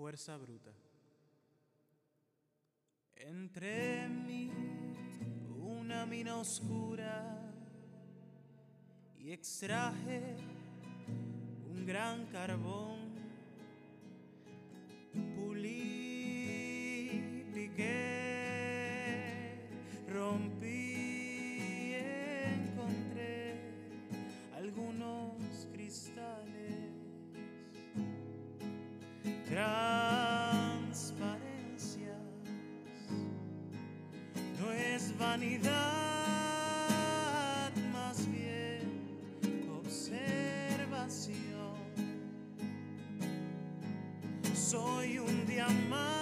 Fuerza bruta. Entre mí una mina oscura y extraje un gran carbón. Pulí, piqué, rompí, encontré algunos cristales. Vanidad, más bien observación. Soy un diamante